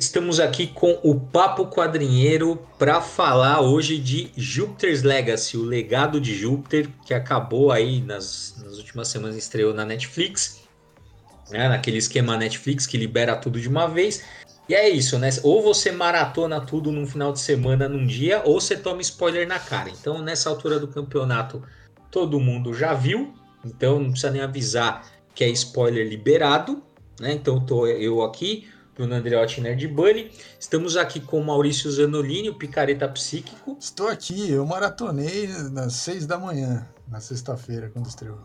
Estamos aqui com o Papo Quadrinheiro para falar hoje de Jupiter's Legacy, o legado de Júpiter, que acabou aí nas, nas últimas semanas, estreou na Netflix, né, naquele esquema Netflix que libera tudo de uma vez. E é isso, né? Ou você maratona tudo num final de semana, num dia, ou você toma spoiler na cara. Então, nessa altura do campeonato, todo mundo já viu, então não precisa nem avisar que é spoiler liberado, né? Então, tô eu aqui Bruno Andreotti Nerd Bunny. Estamos aqui com Maurício Zanolini, o picareta psíquico. Estou aqui, eu maratonei nas seis da manhã, na sexta-feira, quando estreou.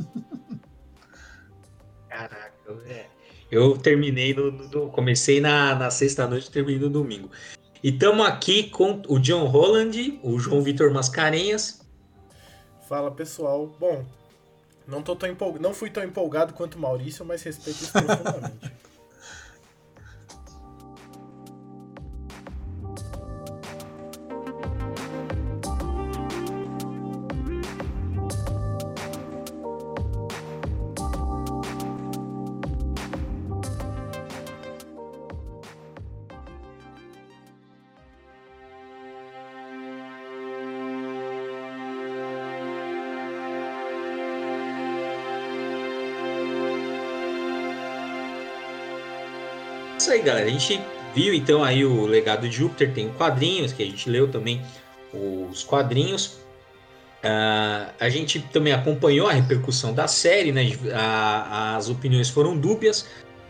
Caraca, é. Eu terminei no, no comecei na, na sexta-noite e terminei no domingo. E estamos aqui com o John Holland, o João Vitor Mascarenhas. Fala pessoal. Bom, não, tô tão empolgado, não fui tão empolgado quanto o Maurício, mas respeito isso profundamente. aí, galera. A gente viu então aí o legado de Júpiter, tem quadrinhos que a gente leu também os quadrinhos. Uh, a gente também acompanhou a repercussão da série, né? A, as opiniões foram dúbias,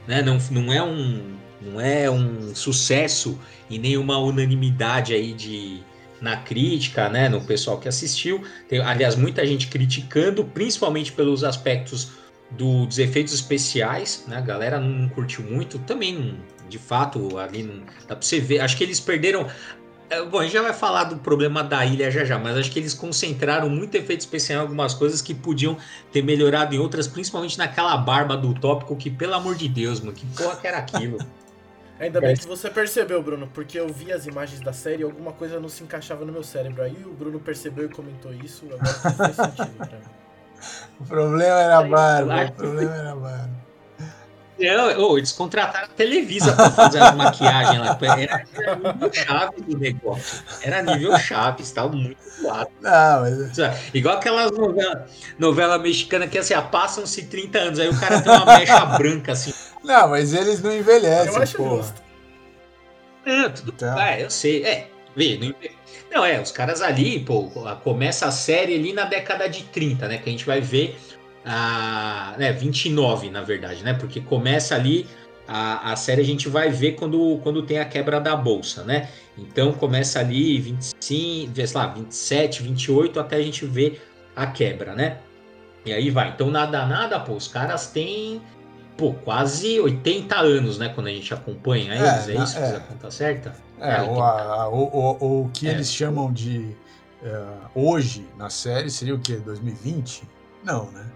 né? Não, não é um não é um sucesso e nenhuma unanimidade aí de na crítica, né? No pessoal que assistiu. Tem, aliás, muita gente criticando, principalmente pelos aspectos do, dos efeitos especiais, né? A galera não curtiu muito, também de fato ali não dá pra você ver. Acho que eles perderam. É, bom, a gente já vai falar do problema da ilha já já, mas acho que eles concentraram muito efeito especial em algumas coisas que podiam ter melhorado em outras, principalmente naquela barba do tópico, que pelo amor de Deus, mano, que porra que era aquilo. Ainda bem que você percebeu, Bruno, porque eu vi as imagens da série e alguma coisa não se encaixava no meu cérebro. Aí o Bruno percebeu e comentou isso, agora faz sentido pra mim. O problema era a barba. O problema era a barba. Não, oh, eles contrataram a Televisa para fazer a maquiagem lá. Era, era nível chave do negócio. Era nível chave, estava muito zoado. Não, mas... Igual aquelas novelas novela mexicana que assim, ah, passam-se 30 anos, aí o cara tem uma mecha branca assim. Não, mas eles não envelhecem, eu acho porra. Justo. Não, tudo então... É, eu sei. É, vê, não envelhece. Não, é, os caras ali, pô, começa a série ali na década de 30, né? Que a gente vai ver a. Né, 29, na verdade, né? Porque começa ali. A, a série a gente vai ver quando, quando tem a quebra da bolsa, né? Então começa ali 25, sei lá, 27, 28, até a gente ver a quebra, né? E aí vai. Então, nada, nada, pô, os caras têm pô, quase 80 anos, né? Quando a gente acompanha eles, é, é isso? É. Fiz a conta certa? É, é o, a, o, o, o, que é. eles chamam de uh, hoje na série seria o quê? 2020? Não, né?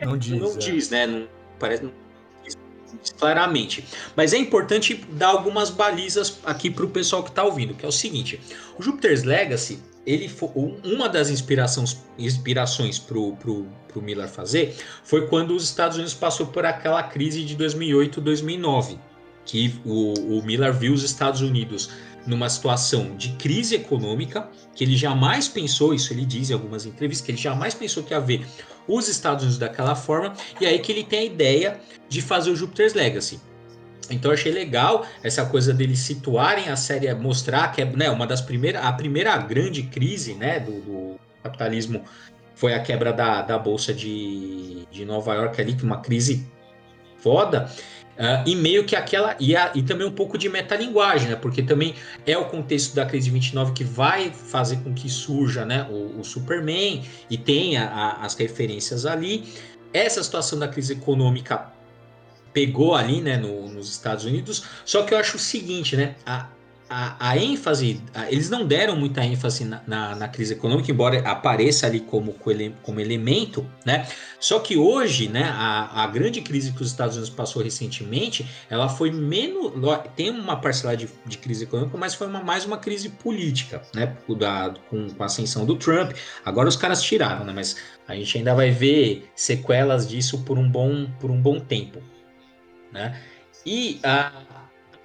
Não diz. Não é. diz, né? Não, parece, não diz claramente. Mas é importante dar algumas balizas aqui para o pessoal que está ouvindo, que é o seguinte: o Jupiter's Legacy ele foi, uma das inspirações inspirações pro, pro, pro Miller fazer foi quando os Estados Unidos passou por aquela crise de 2008 2009 que o, o Miller viu os Estados Unidos numa situação de crise econômica que ele jamais pensou isso ele diz em algumas entrevistas que ele jamais pensou que ia ver os Estados Unidos daquela forma e aí que ele tem a ideia de fazer o Jupiter's Legacy então achei legal essa coisa deles situarem a série, mostrar que é né, uma das primeiras, a primeira grande crise né, do, do capitalismo foi a quebra da, da Bolsa de, de Nova York ali, que uma crise foda. Uh, e meio que aquela. E, a, e também um pouco de metalinguagem, né? Porque também é o contexto da crise de 29 que vai fazer com que surja né, o, o Superman e tenha a, as referências ali. Essa situação da crise econômica pegou ali, né, no, nos Estados Unidos. Só que eu acho o seguinte, né, a, a, a ênfase, a, eles não deram muita ênfase na, na, na, crise econômica, embora apareça ali como, como elemento, né? Só que hoje, né, a, a grande crise que os Estados Unidos passou recentemente, ela foi menos, tem uma parcela de, de crise econômica, mas foi uma, mais uma crise política, né? Da, com, com a ascensão do Trump. Agora os caras tiraram, né? Mas a gente ainda vai ver sequelas disso por um bom, por um bom tempo né? E a,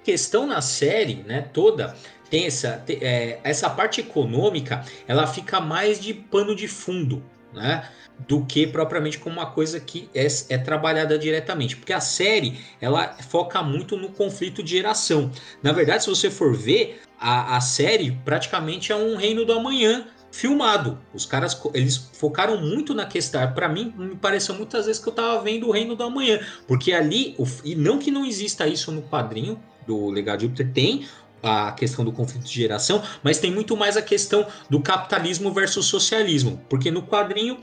questão na série, né, toda, tem essa, é, essa parte econômica, ela fica mais de pano de fundo, né? Do que propriamente como uma coisa que é, é, trabalhada diretamente. Porque a série, ela foca muito no conflito de geração. Na verdade, se você for ver, a, a série praticamente é um reino do amanhã filmado. Os caras, eles focaram muito na questão. Para mim, me pareceu muitas vezes que eu tava vendo o reino do amanhã. Porque ali, e não que não exista isso no quadrinho, do Legado de Júpiter, tem a questão do conflito de geração, mas tem muito mais a questão do capitalismo versus socialismo, porque no quadrinho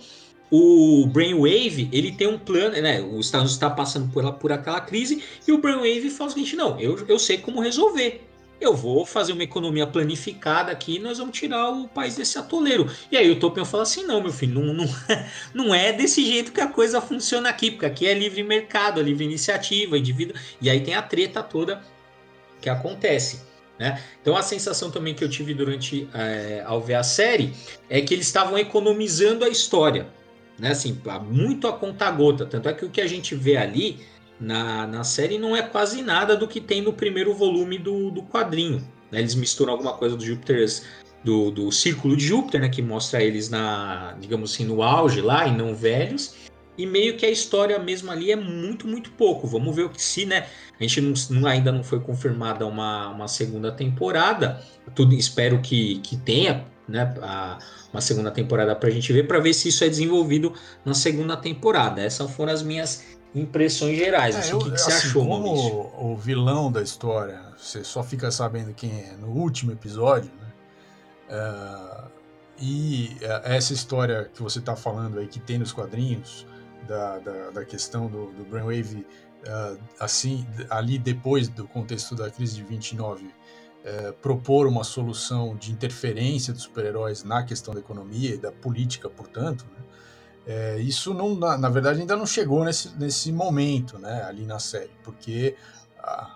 o Brainwave ele tem um plano, né? Os Estados Unidos está passando por, por aquela crise e o Brainwave fala o seguinte: não, eu, eu sei como resolver. Eu vou fazer uma economia planificada aqui nós vamos tirar o país desse atoleiro. E aí o Topion fala assim: não, meu filho, não, não, não é desse jeito que a coisa funciona aqui, porque aqui é livre mercado, é livre iniciativa, indivíduo. E aí tem a treta toda que acontece. Né? Então a sensação também que eu tive durante é, ao ver a série é que eles estavam economizando a história, né? Assim, muito a conta gota. Tanto é que o que a gente vê ali na, na série não é quase nada do que tem no primeiro volume do, do quadrinho. Né? Eles misturam alguma coisa do Júpiter, do, do Círculo de Júpiter, né? Que mostra eles na, digamos assim, no auge lá e não velhos e meio que a história mesmo ali é muito, muito pouco. Vamos ver o que se, né? A gente não, ainda não foi confirmada uma, uma segunda temporada. Tudo espero que, que tenha, né? A, uma segunda temporada para a gente ver, para ver se isso é desenvolvido na segunda temporada. Essas foram as minhas impressões gerais. É, assim, eu, o que, que você assim, achou, como o, o vilão da história, você só fica sabendo quem é no último episódio, né? Uh, e é, essa história que você está falando aí, que tem nos quadrinhos, da, da, da questão do, do Brainwave, uh, assim, ali depois do contexto da crise de 29, uh, eh, propor uma solução de interferência dos super-heróis na questão da economia e da política, portanto, né? É, isso não, na, na, verdade ainda não chegou nesse, nesse momento, né, ali na série, porque ah,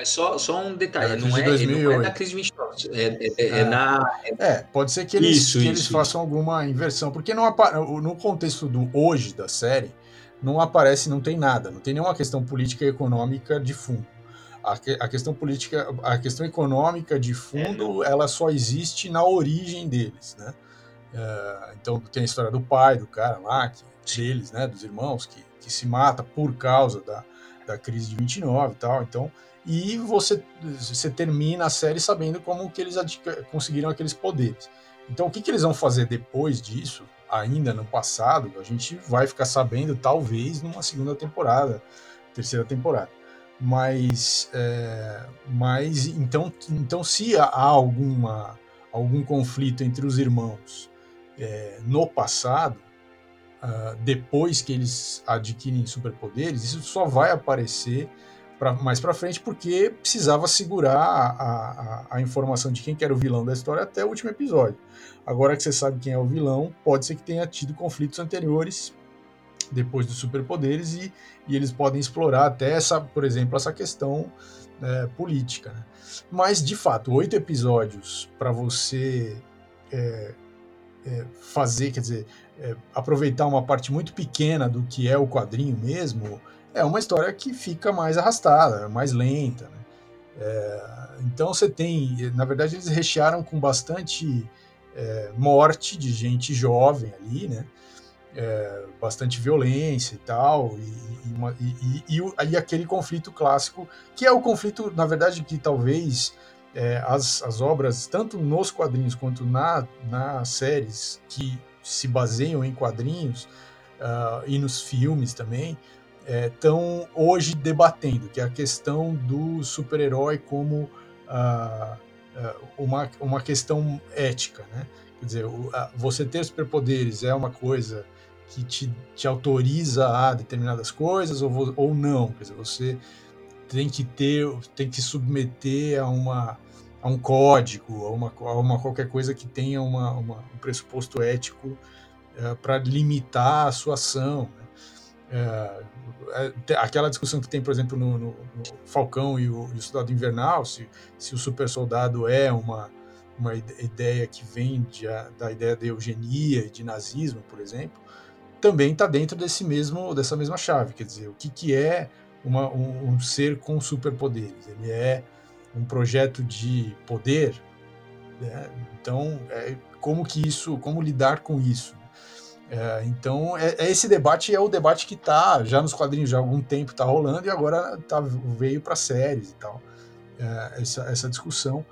mas só, só um detalhe, é não, é, não, é, da crise 29, é, é, é, é, na... É, pode ser que eles, isso, que isso, eles façam alguma inversão, porque não no contexto do hoje da série, não aparece, não tem nada, não tem nenhuma questão política e econômica de fundo. A, que, a questão política, a questão econômica de fundo, ela só existe na origem deles, né? então tem a história do pai, do cara lá, que, deles, né, dos irmãos, que, que se mata por causa da, da crise de 29 e tal, então e você, você termina a série sabendo como que eles conseguiram aqueles poderes. Então, o que, que eles vão fazer depois disso, ainda no passado, a gente vai ficar sabendo, talvez, numa segunda temporada, terceira temporada. Mas, é, mas então, então, se há alguma, algum conflito entre os irmãos é, no passado, uh, depois que eles adquirem superpoderes, isso só vai aparecer pra, mais para frente, porque precisava segurar a, a, a, informação de quem que era o vilão da história até o último episódio. Agora que você sabe quem é o vilão, pode ser que tenha tido conflitos anteriores depois dos superpoderes e, e eles podem explorar até essa, por exemplo, essa questão é, política. Né? Mas de fato, oito episódios para você é, é, fazer, quer dizer, é, aproveitar uma parte muito pequena do que é o quadrinho mesmo, é uma história que fica mais arrastada, mais lenta. Né? É, então você tem, na verdade, eles rechearam com bastante é, morte de gente jovem ali, né? É, bastante violência e tal, e, e, uma, e, e, aquele conflito clássico, que é o conflito, na verdade, que talvez é, as, as obras, tanto nos quadrinhos quanto na, nas séries que se baseiam em quadrinhos uh, e nos filmes também, estão é, hoje debatendo, que é a questão do super-herói como uh, uh, uma, uma questão ética. Né? Quer dizer, você ter superpoderes é uma coisa que te, te autoriza a determinadas coisas ou, ou não. Quer dizer, você tem que ter, tem que submeter a uma a um código, a uma, a uma qualquer coisa que tenha uma, uma um pressuposto ético é, para limitar a sua ação. Né? É, aquela discussão que tem, por exemplo, no, no, no Falcão e o, e o, Soldado Invernal, se, se o super soldado é uma, uma ideia que vem de, da ideia de eugenia e de nazismo, por exemplo, também está dentro desse mesmo, dessa mesma chave. Quer dizer, o que, que é uma, um, um ser com superpoderes. Ele é um projeto de poder. Né? Então, é, como que isso, como lidar com isso? É, então, é, é, esse debate é o debate que está já nos quadrinhos já há algum tempo está rolando e agora tá, veio para séries e tal é, essa, essa discussão.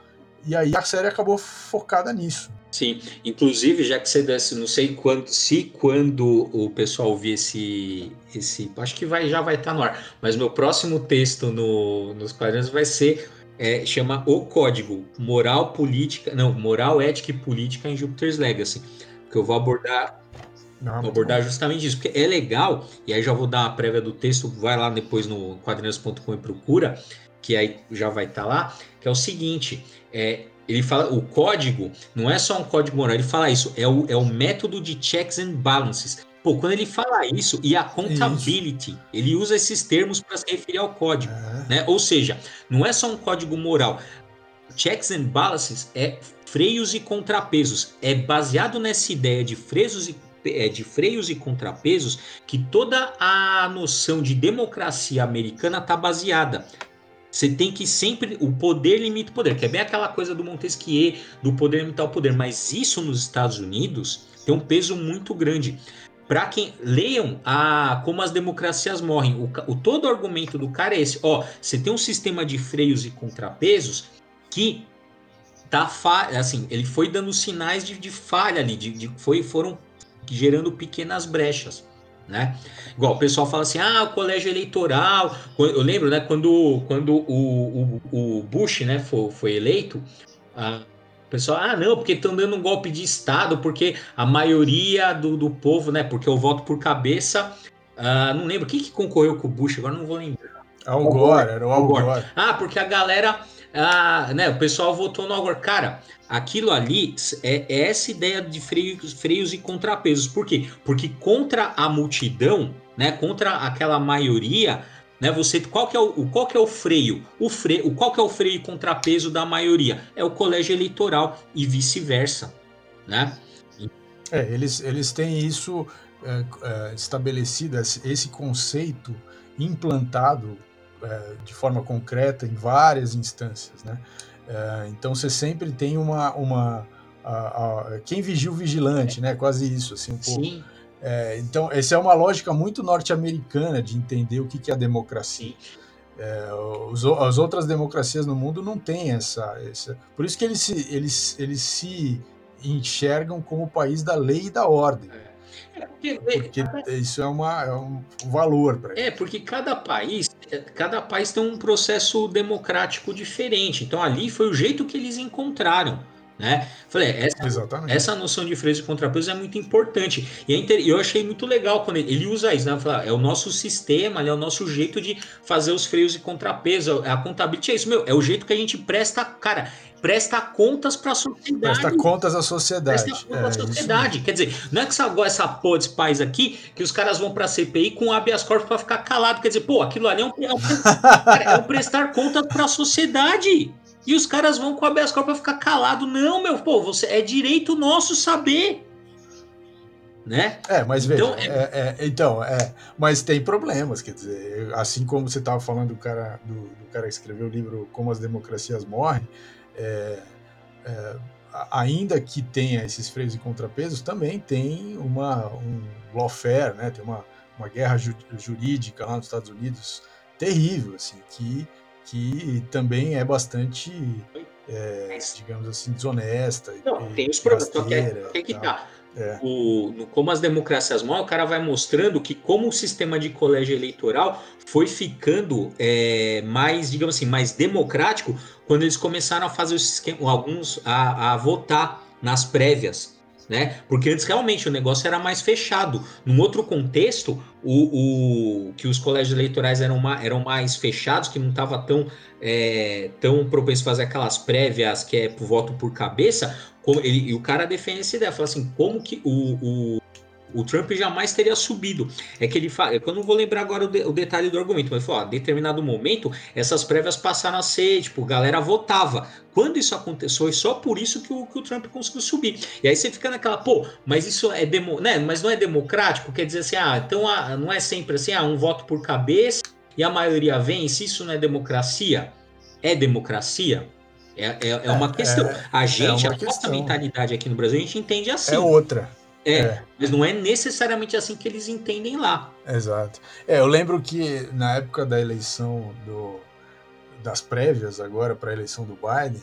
E aí a série acabou focada nisso. Sim, inclusive, já que você desse, não sei quando, se quando o pessoal ouvir esse, esse. Acho que vai, já vai estar tá no ar. Mas meu próximo texto no, nos quadrinhos vai ser. É, chama O Código Moral Política. Não, Moral, Ética e Política em Jupiter's Legacy. Que eu vou abordar. Não, vou abordar justamente isso, porque é legal, e aí já vou dar a prévia do texto, vai lá depois no quadrinhos.com e procura, que aí já vai estar tá lá, que é o seguinte: é, ele fala, o código não é só um código moral, ele fala isso, é o, é o método de checks and balances. Pô, quando ele fala isso, e a accountability, isso. ele usa esses termos para se referir ao código, é. né? Ou seja, não é só um código moral. Checks and balances é freios e contrapesos. É baseado nessa ideia de freios e de freios e contrapesos que toda a noção de democracia americana está baseada. Você tem que sempre. O poder limita o poder, que é bem aquela coisa do Montesquieu, do poder limitar o poder. Mas isso nos Estados Unidos tem um peso muito grande. Para quem leiam a como as democracias morrem, o, o, todo argumento do cara é esse: ó, você tem um sistema de freios e contrapesos que tá assim, ele foi dando sinais de, de falha ali, de, de, foi, foram gerando pequenas brechas né? Igual o pessoal fala assim, ah, o colégio eleitoral. Eu lembro, né, quando, quando o, o, o Bush, né, foi, foi eleito, a, o pessoal, ah, não, porque estão dando um golpe de Estado, porque a maioria do, do povo, né, porque eu voto por cabeça. Uh, não lembro, quem que concorreu com o Bush? Agora não vou lembrar. Al Gore, era o Al Gore. Ah, porque a galera, ah, né, o pessoal votou no Al Gore. Cara, Aquilo ali é, é essa ideia de freios, freios e contrapesos. Por quê? Porque contra a multidão, né, contra aquela maioria, né, você qual que é o qual que é o freio? O freio, qual que é o freio e contrapeso da maioria? É o colégio eleitoral e vice-versa, né? É, eles, eles têm isso é, é, estabelecido, esse conceito implantado é, de forma concreta em várias instâncias, né? É, então você sempre tem uma. uma a, a, quem vigia o vigilante, né? Quase isso, assim, um pouco. Sim. É, então, essa é uma lógica muito norte-americana de entender o que, que é a democracia. É, os, as outras democracias no mundo não têm essa, essa. Por isso que eles se, eles, eles se enxergam como o país da lei e da ordem. É. É porque, porque isso é, uma, é um valor para É, porque cada país, cada país tem um processo democrático diferente. Então ali foi o jeito que eles encontraram. Né? Falei, essa, essa noção de freio e contrapeso é muito importante. E é eu achei muito legal quando ele, ele usa isso, né? Fala, é o nosso sistema, é o nosso jeito de fazer os freios e contrapeso. A contabilidade é isso, meu, é o jeito que a gente presta, cara, presta contas para a sociedade. Presta contas à sociedade. Presta contas à é, sociedade. Quer dizer, não é que essa, essa porra desse país aqui, que os caras vão para a CPI com habeas corpus para ficar calado. Quer dizer, pô, aquilo ali é um, é um, é um prestar contas para a sociedade. E os caras vão com habeas corpus para ficar calado. Não, meu, pô, você é direito nosso saber. Né? É, mas veja, então, é... É, é, então, é, mas tem problemas, quer dizer, assim como você estava falando do cara, do, do, cara que escreveu o livro Como as Democracias Morrem, é, é, ainda que tenha esses freios e contrapesos, também tem uma um lawfare, né? Tem uma, uma guerra ju jurídica lá nos Estados Unidos terrível, assim, que, que também é bastante, é, digamos assim, desonesta. Não, e, tem os problemas, só que, é, que tá. É. O, no, como as democracias morrem, o cara vai mostrando que como o sistema de colégio eleitoral foi ficando é, mais, digamos assim, mais democrático quando eles começaram a fazer os esquema, alguns a, a votar nas prévias. Né? Porque antes realmente o negócio era mais fechado. Num outro contexto, o, o que os colégios eleitorais eram, eram mais fechados, que não estava tão, é, tão propenso a fazer aquelas prévias que é por voto por cabeça, como ele, e o cara defende essa ideia, fala assim, como que o, o, o Trump jamais teria subido. É que ele fala, eu não vou lembrar agora o, de, o detalhe do argumento, mas falou, a determinado momento, essas prévias passaram a ser, tipo, galera votava. Quando isso aconteceu, foi só por isso que o, que o Trump conseguiu subir. E aí você fica naquela, pô, mas isso é demo, né? Mas não é democrático, quer dizer assim, ah, então ah, não é sempre assim, ah, um voto por cabeça e a maioria vence, isso não é democracia? É democracia? É, é, é uma é, questão. É, a gente, é a nossa mentalidade aqui no Brasil, a gente entende assim. É outra. É, é, mas não é necessariamente assim que eles entendem lá. Exato. É, eu lembro que na época da eleição do, das prévias agora para a eleição do Biden,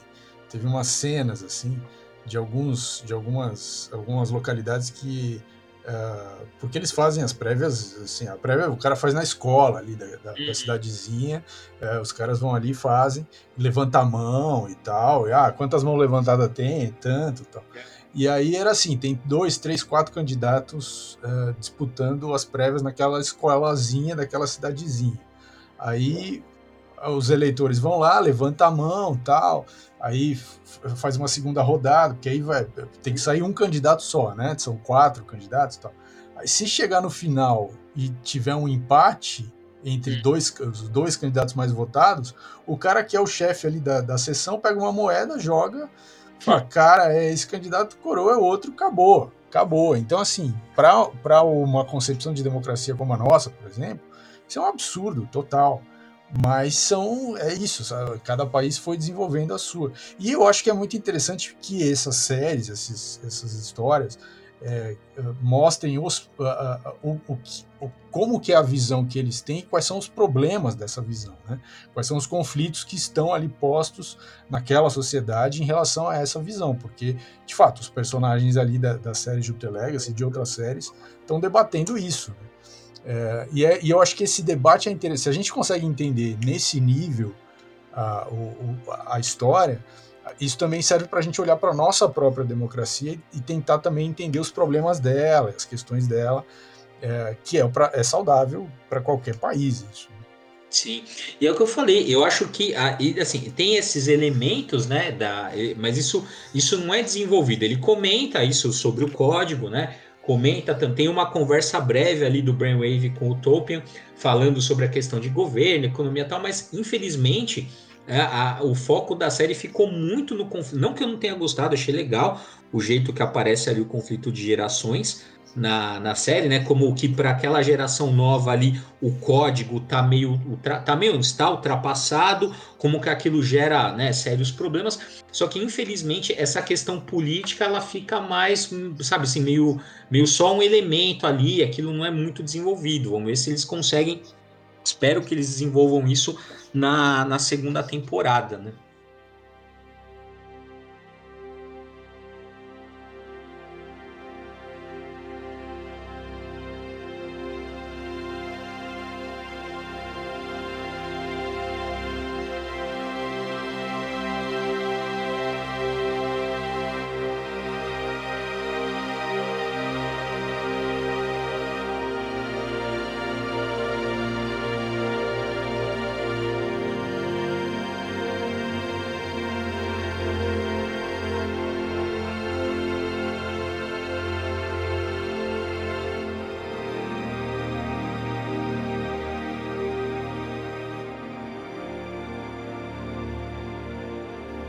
teve umas cenas assim de alguns de algumas algumas localidades que uh, porque eles fazem as prévias assim a prévia o cara faz na escola ali da, da, da uhum. cidadezinha uh, os caras vão ali fazem levanta a mão e tal e, ah quantas mãos levantadas tem? Tanto tal. E aí era assim tem dois três quatro candidatos uh, disputando as prévias naquela escolazinha daquela cidadezinha. Aí os eleitores vão lá, levanta a mão, tal, aí faz uma segunda rodada, porque aí vai, tem que sair um candidato só, né? São quatro candidatos, tal. Aí se chegar no final e tiver um empate entre hum. dois, os dois candidatos mais votados, o cara que é o chefe ali da, da sessão pega uma moeda, joga, fala, hum. cara, é esse candidato coroa é outro, acabou, acabou. Então assim, para uma concepção de democracia como a nossa, por exemplo, isso é um absurdo total. Mas são é isso, sabe? cada país foi desenvolvendo a sua. E eu acho que é muito interessante que essas séries, esses, essas histórias, é, mostrem os, o, o, o, como que é a visão que eles têm e quais são os problemas dessa visão, né? quais são os conflitos que estão ali postos naquela sociedade em relação a essa visão, porque, de fato, os personagens ali da, da série Jupiter Legacy e de outras séries estão debatendo isso. Né? É, e, é, e, eu acho que esse debate é interessante. Se a gente consegue entender nesse nível a, o, a história, isso também serve para a gente olhar para a nossa própria democracia e, tentar também entender os problemas dela, as questões dela, é, que é, pra, é saudável para qualquer país. Isso. Sim, e é o que eu falei, eu acho que assim, tem esses elementos, né, da, mas isso, isso não é desenvolvido. Ele comenta isso sobre o código, né? Comenta, tem uma conversa breve ali do Brainwave com o Topian, falando sobre a questão de governo, economia e tal, mas infelizmente é, a, o foco da série ficou muito no conflito. Não que eu não tenha gostado, achei legal o jeito que aparece ali o conflito de gerações, na, na série, né? Como que para aquela geração nova ali o código tá meio tá meio está ultrapassado, como que aquilo gera, né, sérios problemas. Só que infelizmente essa questão política ela fica mais, sabe assim, meio meio só um elemento ali, aquilo não é muito desenvolvido. Vamos ver se eles conseguem. Espero que eles desenvolvam isso na, na segunda temporada, né?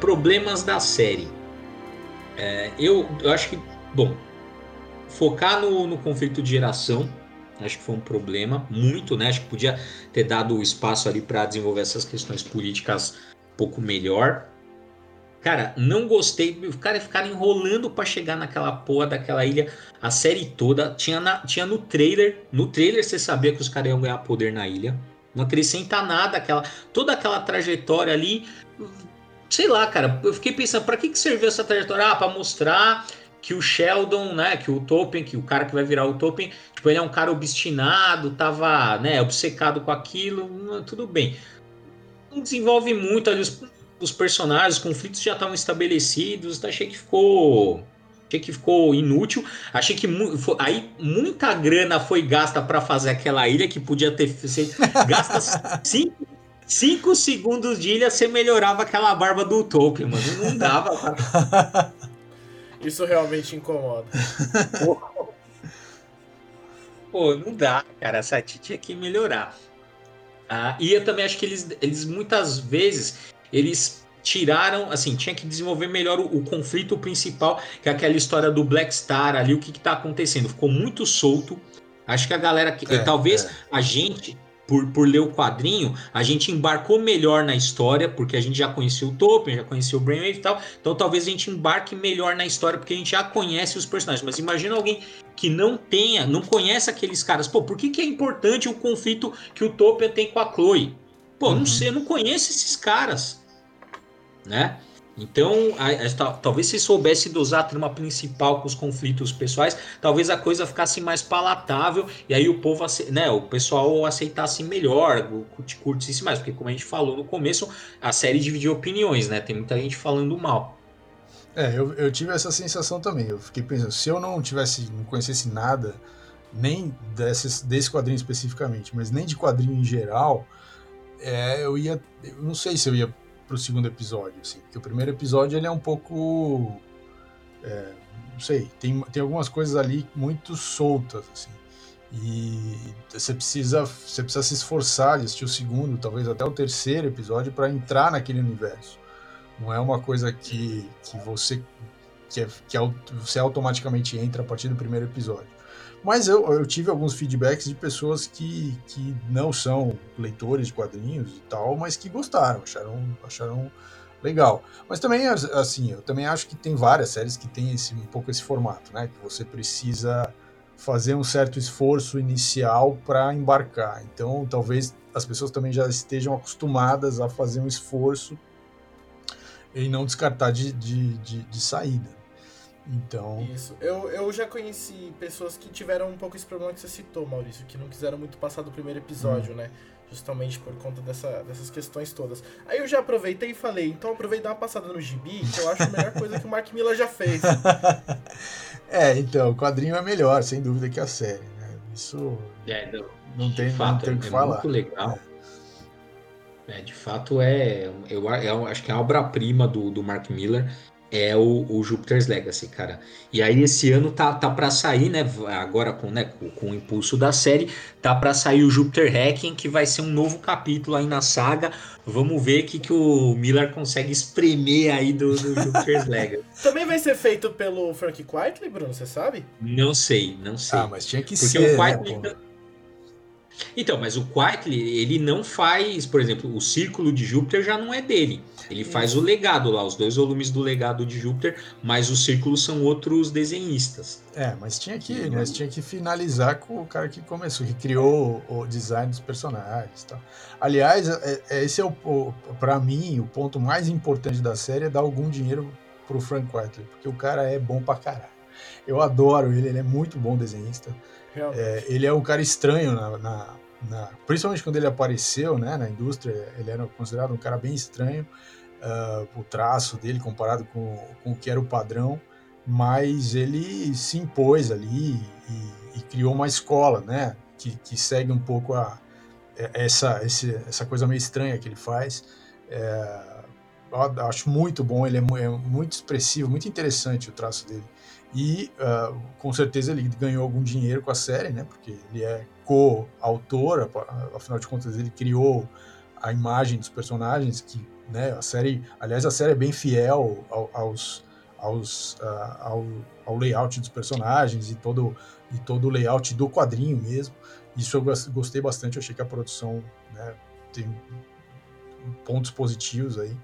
Problemas da série. É, eu, eu acho que, bom, focar no, no conflito de geração, acho que foi um problema, muito, né? Acho que podia ter dado espaço ali para desenvolver essas questões políticas um pouco melhor. Cara, não gostei. Os caras ficaram enrolando para chegar naquela porra daquela ilha a série toda. Tinha, na, tinha no trailer. No trailer você sabia que os caras iam ganhar poder na ilha. Não acrescenta nada. Aquela, toda aquela trajetória ali sei lá, cara, eu fiquei pensando, para que, que serviu essa trajetória? Ah, pra mostrar que o Sheldon, né, que o Tolkien, que o cara que vai virar o Tolkien, tipo, ele é um cara obstinado, tava, né, obcecado com aquilo, hum, tudo bem. Não desenvolve muito ali os, os personagens, os conflitos já estavam estabelecidos, achei que ficou achei que ficou inútil. Achei que foi, aí muita grana foi gasta para fazer aquela ilha que podia ter sido gasta 5 Cinco segundos de ilha você melhorava aquela barba do Tolkien, mano. Não dava, cara. Isso realmente incomoda. Pô, não dá, cara. Essa tinha que melhorar. Ah, e eu também acho que eles, eles muitas vezes eles tiraram, assim, tinha que desenvolver melhor o, o, conflito principal, que é aquela história do Black Star ali, o que, que tá acontecendo. Ficou muito solto. Acho que a galera, é, talvez é. a gente, por, por ler o quadrinho, a gente embarcou melhor na história, porque a gente já conhecia o Tolkien, já conhecia o Brainwave e tal. Então talvez a gente embarque melhor na história, porque a gente já conhece os personagens. Mas imagina alguém que não tenha, não conhece aqueles caras. Pô, por que, que é importante o conflito que o Tolkien tem com a Chloe? Pô, uhum. não sei, eu não conheço esses caras. Né? Então, a, a, talvez se soubesse dosar a trama principal com os conflitos pessoais, talvez a coisa ficasse mais palatável e aí o povo, né, o pessoal aceitasse melhor, curtisse mais, porque como a gente falou no começo, a série dividiu opiniões, né? Tem muita gente falando mal. É, eu, eu tive essa sensação também. Eu fiquei pensando, se eu não tivesse, não conhecesse nada, nem desses, desse quadrinho especificamente, mas nem de quadrinho em geral, é, eu ia, eu não sei se eu ia pro segundo episódio, assim. Porque o primeiro episódio ele é um pouco. É, não sei, tem, tem algumas coisas ali muito soltas, assim. E você precisa, você precisa se esforçar de assistir o segundo, talvez até o terceiro episódio, para entrar naquele universo. Não é uma coisa que, que você que, é, que é, você automaticamente entra a partir do primeiro episódio. Mas eu, eu tive alguns feedbacks de pessoas que, que não são leitores de quadrinhos e tal, mas que gostaram, acharam, acharam legal. Mas também, assim, eu também acho que tem várias séries que tem esse, um pouco esse formato, né? Que você precisa fazer um certo esforço inicial para embarcar. Então, talvez as pessoas também já estejam acostumadas a fazer um esforço e não descartar de, de, de, de saída. Então. Isso. Eu, eu já conheci pessoas que tiveram um pouco esse problema que você citou, Maurício, que não quiseram muito passar do primeiro episódio, hum. né? Justamente por conta dessa, dessas questões todas. Aí eu já aproveitei e falei, então aproveita e dá uma passada no gibi, que eu acho a melhor coisa que o Mark Miller já fez. é, então, o quadrinho é melhor, sem dúvida, que a série, né? Isso. É, não, não tem, fato, não tem o que é falar. Muito legal. É. é. de fato, é, eu, eu acho que é a obra-prima do, do Mark Miller é o, o Jupiter's Legacy, cara. E aí esse ano tá, tá para sair, né? Agora com, né, com, com, o impulso da série, tá para sair o Jupiter Hacking, que vai ser um novo capítulo aí na saga. Vamos ver o que, que o Miller consegue espremer aí do, do Jupiter's Legacy. Também vai ser feito pelo Frank Quitely, Bruno, você sabe? Não sei, não sei. Ah, mas tinha que Porque ser. Porque o Quitely... Né, então, mas o Quitely, ele não faz, por exemplo, o Círculo de Júpiter já não é dele. Ele faz o legado lá, os dois volumes do legado de Júpiter, mas os círculos são outros desenhistas. É, mas tinha que, mas tinha que finalizar com o cara que começou, que criou o design dos personagens, tal. Aliás, é, é, esse é o, o para mim o ponto mais importante da série é dar algum dinheiro pro Frank Whiteley, porque o cara é bom pra caralho. Eu adoro ele, ele é muito bom desenhista. É, ele é um cara estranho na, na, na, principalmente quando ele apareceu né, na indústria, ele era considerado um cara bem estranho uh, o traço dele comparado com, com o que era o padrão, mas ele se impôs ali e, e criou uma escola, né? Que, que, segue um pouco a, essa, esse, essa coisa meio estranha que ele faz. É, acho muito bom, ele é, é, muito expressivo, muito interessante o traço dele. E uh, com certeza ele ganhou algum dinheiro com a série, né? Porque ele é co-autor, afinal de contas ele criou a imagem dos personagens que né? A série, aliás, a série é bem fiel aos, aos, uh, ao, ao layout dos personagens e todo, e todo o layout do quadrinho mesmo. Isso eu gostei bastante, eu achei que a produção né, tem pontos positivos aí.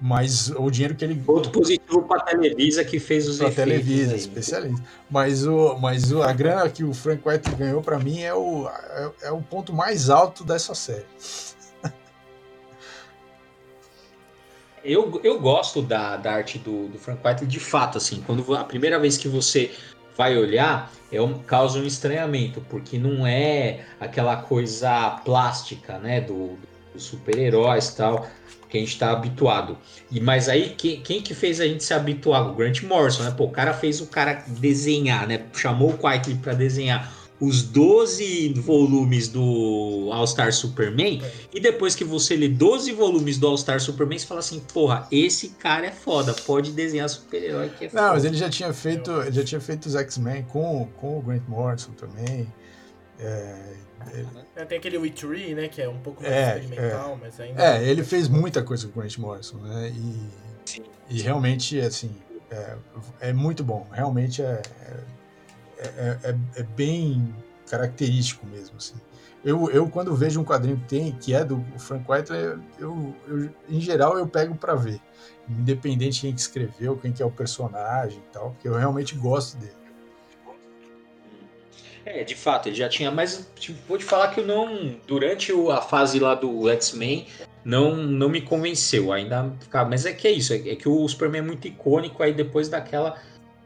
Mas o dinheiro que ele. Ponto positivo para a Televisa que fez os pra efeitos. Televisa, especialista. Mas, o, mas o, a grana que o Frank White ganhou para mim é o, é, é o ponto mais alto dessa série. Eu, eu gosto da, da arte do, do Frank Whiteley de fato, assim, quando a primeira vez que você vai olhar, é um, causa um estranhamento, porque não é aquela coisa plástica, né, do, dos super-heróis e tal, que a gente está habituado. E mas aí quem, quem que fez a gente se habituar? O Grant Morrison, né? Pô, o cara fez o cara desenhar, né? Chamou o Quitely para desenhar os 12 volumes do All-Star Superman, é. e depois que você lê 12 volumes do All-Star Superman, você fala assim, porra, esse cara é foda, pode desenhar super-herói que é foda. Não, mas ele já tinha feito, ele já tinha feito os X-Men com, com o Grant Morrison também. É, ele... é, tem aquele Witchery, né, que é um pouco mais é, experimental, é. mas ainda... É, ele fez muita coisa com o Grant Morrison, né, e, e realmente, assim, é, é muito bom, realmente é, é é, é, é, bem característico mesmo, assim. Eu, eu quando vejo um quadrinho que tem, que é do Frank Whiteley, eu, eu, em geral eu pego para ver, independente de quem que escreveu, quem que é o personagem e tal, porque eu realmente gosto dele. É, de fato, ele já tinha, mas tipo, vou te falar que eu não, durante a fase lá do X-Men, não, não me convenceu, ainda ficava, mas é que é isso, é, é, que o Superman é muito icônico, aí depois daquela,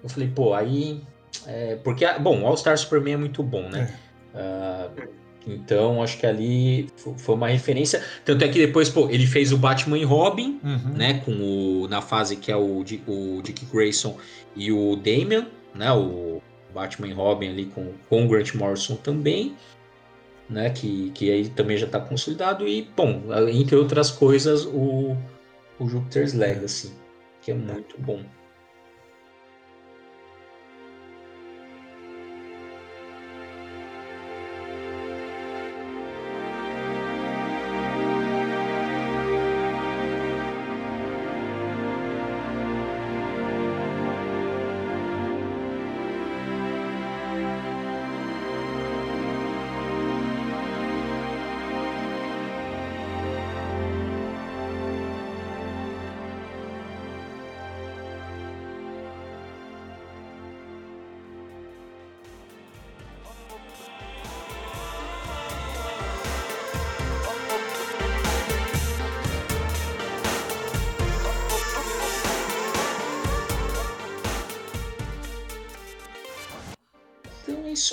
eu falei, pô, aí, é, porque, bom, o All-Star Superman é muito bom, né? É. Uh, então, acho que ali foi uma referência. Tanto é que depois, pô, ele fez o Batman e Robin, uhum. né? Com o, na fase que é o, o Dick Grayson e o Damian, né? O Batman e Robin ali com, o Grant Morrison também, né? Que, que aí também já está consolidado. E, bom, entre outras coisas, o, o Jupiter's Legacy, que é muito bom.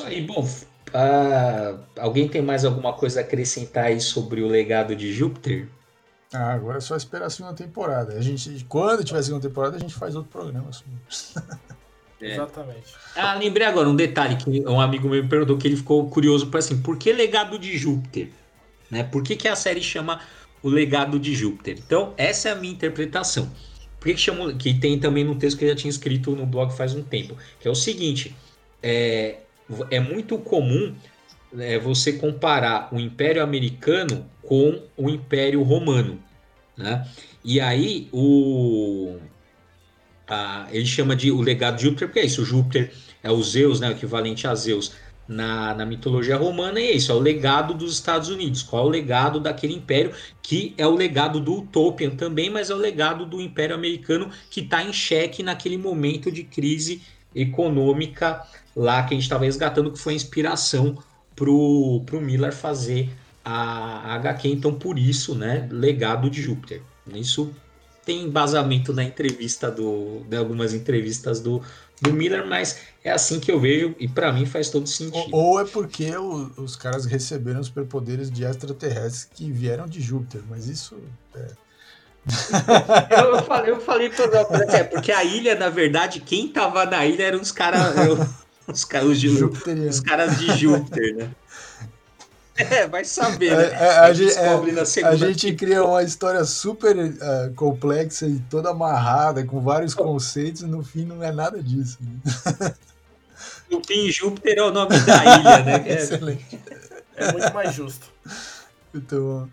Isso aí. Bom, alguém tem mais alguma coisa a acrescentar aí sobre o legado de Júpiter? Ah, agora é só esperar a segunda temporada. A gente, quando tiver a segunda temporada, a gente faz outro programa. Assim. É. Exatamente. Ah, lembrei agora um detalhe que um amigo meu me perguntou que ele ficou curioso para assim, por que legado de Júpiter? Né? Por que, que a série chama o legado de Júpiter? Então, essa é a minha interpretação. Por que, que chama, que tem também no texto que eu já tinha escrito no blog faz um tempo, que é o seguinte, é, é muito comum é, você comparar o Império Americano com o Império Romano. Né? E aí o a, ele chama de o legado de Júpiter, porque é isso, Júpiter é o Zeus, né, o equivalente a Zeus na, na mitologia romana, e é isso, é o legado dos Estados Unidos. Qual é o legado daquele império, que é o legado do Utopian também, mas é o legado do Império Americano que está em xeque naquele momento de crise econômica lá que a gente estava resgatando, que foi a inspiração pro, pro Miller fazer a, a HQ. Então, por isso, né, legado de Júpiter. Isso tem embasamento na entrevista do, de algumas entrevistas do, do Miller, mas é assim que eu vejo e para mim faz todo sentido. Ou, ou é porque o, os caras receberam os superpoderes de extraterrestres que vieram de Júpiter, mas isso é... eu, eu, falei, eu falei pro é, porque a ilha, na verdade, quem tava na ilha eram os caras. Os, caras de, os caras de Júpiter, né? É, vai saber, né? É, a, a, gente, é, a, gente, cria uma história super uh, complexa e toda amarrada, com vários conceitos, e no fim não é nada disso. Né? No fim, Júpiter é o nome da ilha, né? É, Excelente. é muito mais justo. Muito bom.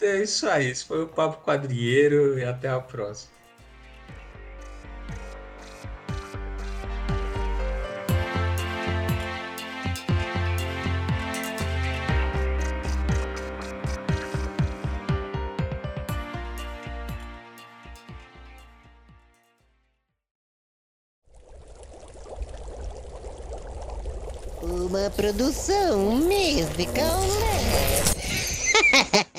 É isso aí. Esse foi o Papo Quadrieiro e até a próxima. produção musical. Né?